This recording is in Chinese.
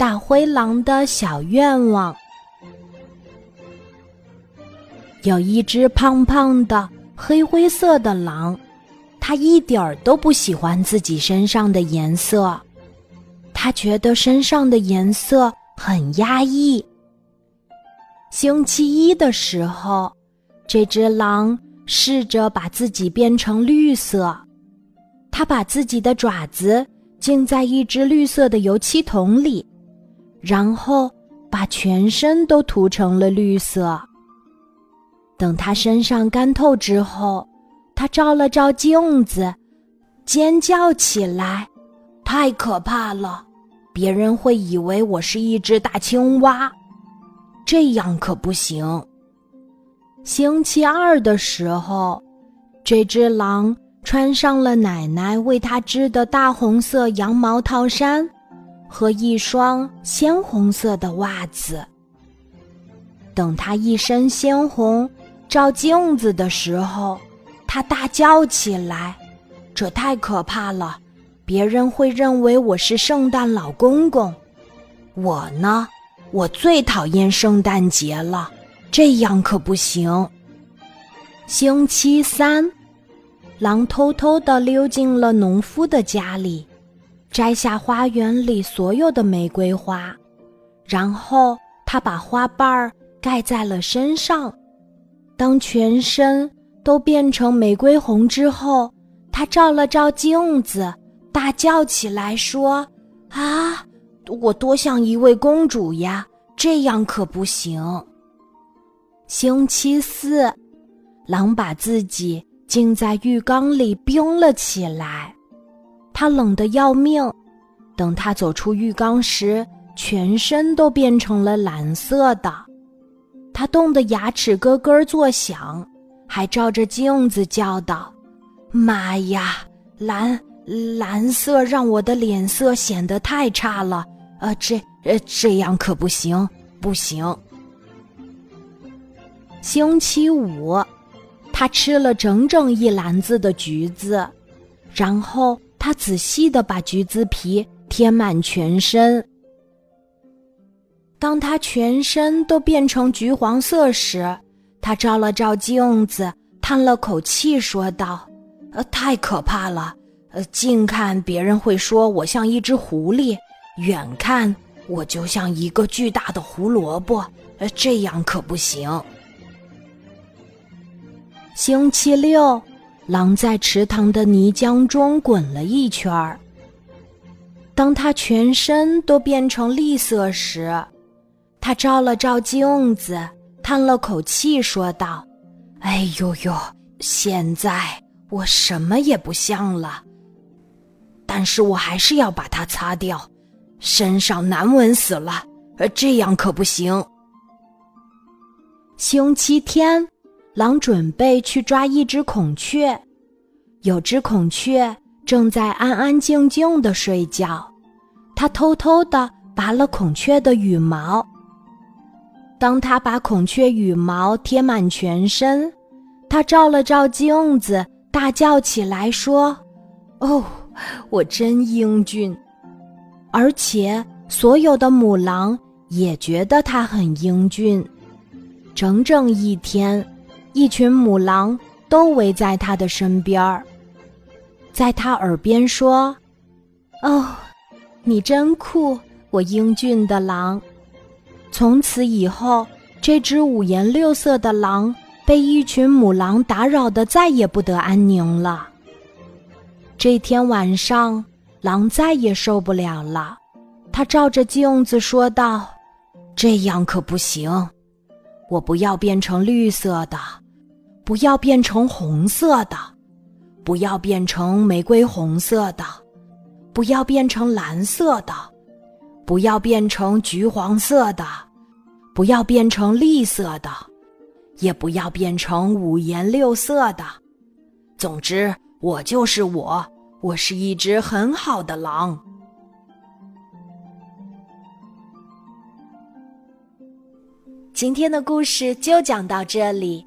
大灰狼的小愿望。有一只胖胖的黑灰色的狼，它一点儿都不喜欢自己身上的颜色，它觉得身上的颜色很压抑。星期一的时候，这只狼试着把自己变成绿色，它把自己的爪子浸在一只绿色的油漆桶里。然后把全身都涂成了绿色。等他身上干透之后，他照了照镜子，尖叫起来：“太可怕了！别人会以为我是一只大青蛙，这样可不行。”星期二的时候，这只狼穿上了奶奶为它织的大红色羊毛套衫。和一双鲜红色的袜子。等他一身鲜红照镜子的时候，他大叫起来：“这太可怕了！别人会认为我是圣诞老公公。我呢，我最讨厌圣诞节了，这样可不行。”星期三，狼偷偷的溜进了农夫的家里。摘下花园里所有的玫瑰花，然后他把花瓣儿盖在了身上。当全身都变成玫瑰红之后，他照了照镜子，大叫起来说：“啊，我多像一位公主呀！这样可不行。”星期四，狼把自己浸在浴缸里冰了起来。他冷得要命，等他走出浴缸时，全身都变成了蓝色的。他冻得牙齿咯咯作响，还照着镜子叫道：“妈呀，蓝蓝色让我的脸色显得太差了！呃，这呃这样可不行，不行。”星期五，他吃了整整一篮子的橘子，然后。他仔细的把橘子皮贴满全身。当他全身都变成橘黄色时，他照了照镜子，叹了口气，说道：“呃，太可怕了！呃，近看别人会说我像一只狐狸，远看我就像一个巨大的胡萝卜。呃，这样可不行。”星期六。狼在池塘的泥浆中滚了一圈儿。当他全身都变成绿色时，他照了照镜子，叹了口气，说道：“哎呦呦，现在我什么也不像了。但是我还是要把它擦掉，身上难闻死了。呃，这样可不行。”星期天。狼准备去抓一只孔雀，有只孔雀正在安安静静的睡觉。它偷偷的拔了孔雀的羽毛。当他把孔雀羽毛贴满全身，他照了照镜子，大叫起来说：“哦，我真英俊！”而且所有的母狼也觉得他很英俊。整整一天。一群母狼都围在他的身边儿，在他耳边说：“哦，你真酷，我英俊的狼。”从此以后，这只五颜六色的狼被一群母狼打扰的再也不得安宁了。这天晚上，狼再也受不了了，他照着镜子说道：“这样可不行，我不要变成绿色的。”不要变成红色的，不要变成玫瑰红色的，不要变成蓝色的，不要变成橘黄色的，不要变成绿色的，也不要变成五颜六色的。总之，我就是我，我是一只很好的狼。今天的故事就讲到这里。